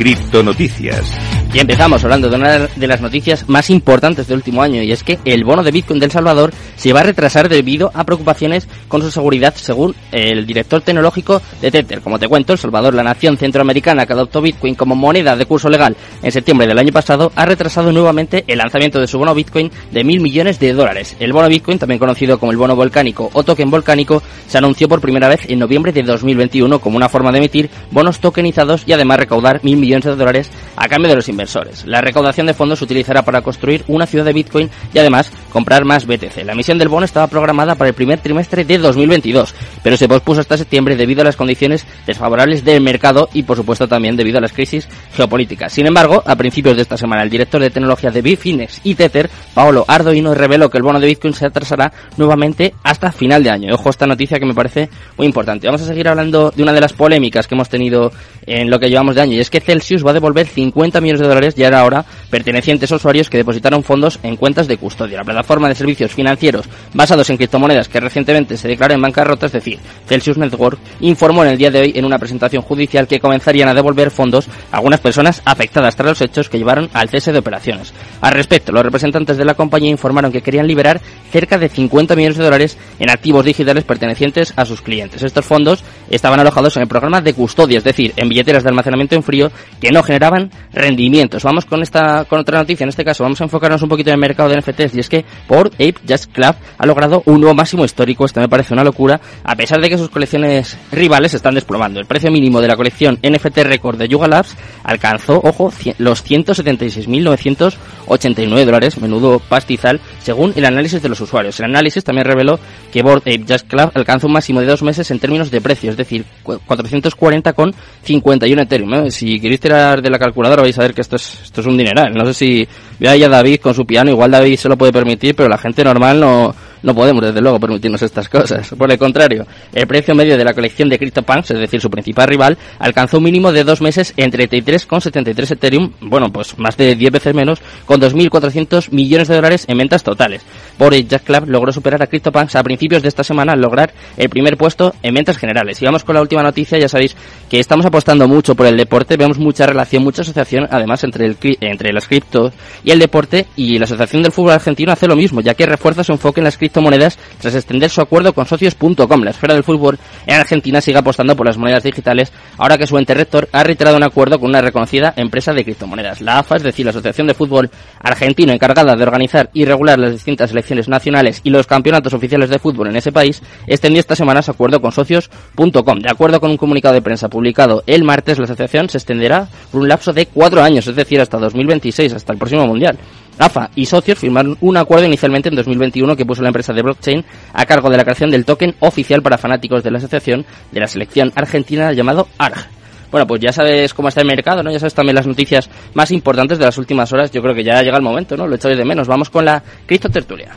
Criptonoticias. Y empezamos hablando de una de las noticias más importantes del último año y es que el bono de Bitcoin del Salvador se va a retrasar debido a preocupaciones con su seguridad según el director tecnológico de Tether. Como te cuento, El Salvador, la nación centroamericana que adoptó Bitcoin como moneda de curso legal en septiembre del año pasado, ha retrasado nuevamente el lanzamiento de su bono Bitcoin de mil millones de dólares. El bono Bitcoin, también conocido como el bono volcánico o token volcánico, se anunció por primera vez en noviembre de 2021 como una forma de emitir bonos tokenizados y además recaudar mil millones de dólares a cambio de los inversores. La recaudación de fondos se utilizará para construir una ciudad de Bitcoin y además comprar más BTC. La emisión del bono estaba programada para el primer trimestre de 2022, pero se pospuso hasta septiembre debido a las condiciones desfavorables del mercado y por supuesto también debido a las crisis geopolíticas. Sin embargo, a principios de esta semana, el director de tecnología de Bitfinex y Tether, Paolo Ardoino, reveló que el bono de Bitcoin se atrasará nuevamente hasta final de año. Ojo esta noticia que me parece muy importante. Vamos a seguir hablando de una de las polémicas que hemos tenido en lo que llevamos de año y es que Celsius va a devolver 50 millones de dólares ya era ahora pertenecientes a usuarios que depositaron fondos en cuentas de custodia. La plataforma de servicios financieros basados en criptomonedas que recientemente se declaró en bancarrota, es decir, Celsius Network, informó en el día de hoy en una presentación judicial que comenzarían a devolver fondos a algunas personas afectadas tras los hechos que llevaron al cese de operaciones. Al respecto, los representantes de la compañía informaron que querían liberar cerca de 50 millones de dólares en activos digitales pertenecientes a sus clientes. Estos fondos estaban alojados en el programa de custodia, es decir, en billeteras de almacenamiento en frío que no generaban rendimientos. Vamos con esta con otra noticia, en este caso vamos a enfocarnos un poquito en el mercado de NFTs y es que por Ape Just Club ha logrado un nuevo máximo histórico, esto me parece una locura, a pesar de que sus colecciones rivales están desplomando. El precio mínimo de la colección NFT Record de Yuga Labs alcanzó, ojo, los 176.989 dólares, menudo pastizal, según el análisis de los usuarios. El análisis también reveló que Board Ape Just Club alcanzó un máximo de dos meses en términos de precio, es decir, 440,51 Ethereum. ¿eh? Si queréis tirar de la calculadora vais a ver que esto es, esto es un dineral. No sé si ve a David con su piano, igual David se lo puede permitir, pero la gente normal no, no podemos, desde luego, permitirnos estas cosas. Por el contrario, el precio medio de la colección de CryptoPunks, es decir, su principal rival, alcanzó un mínimo de dos meses en 33,73 Ethereum, bueno, pues más de 10 veces menos, con 2.400 millones de dólares en ventas totales. Por Jack Club logró superar a CryptoPunks a principios de esta semana al lograr el primer puesto en ventas generales. Y vamos con la última noticia, ya sabéis que estamos apostando mucho por el deporte, vemos mucha relación, mucha asociación, además, entre, el, entre las criptos y el deporte, y la Asociación del Fútbol Argentino hace lo mismo, ya que refuerza su enfoque en las criptomonedas tras extender su acuerdo con socios.com. La esfera del fútbol en Argentina sigue apostando por las monedas digitales, ahora que su ente rector ha reiterado un acuerdo con una reconocida empresa de criptomonedas. La AFA, es decir, la Asociación de Fútbol Argentino, encargada de organizar y regular las distintas elecciones nacionales y los campeonatos oficiales de fútbol en ese país, extendió esta semana su acuerdo con socios.com. De acuerdo con un comunicado de prensa publicado el martes, la asociación se extenderá por un lapso de cuatro años, es decir, hasta 2026, hasta el próximo Mundial. AFA y socios firmaron un acuerdo inicialmente en 2021 que puso la empresa de blockchain a cargo de la creación del token oficial para fanáticos de la asociación de la selección argentina llamado ARG. Bueno, pues ya sabes cómo está el mercado, ¿no? Ya sabes también las noticias más importantes de las últimas horas. Yo creo que ya llega el momento, ¿no? Lo echáis de menos. Vamos con la Cristo Tertulia.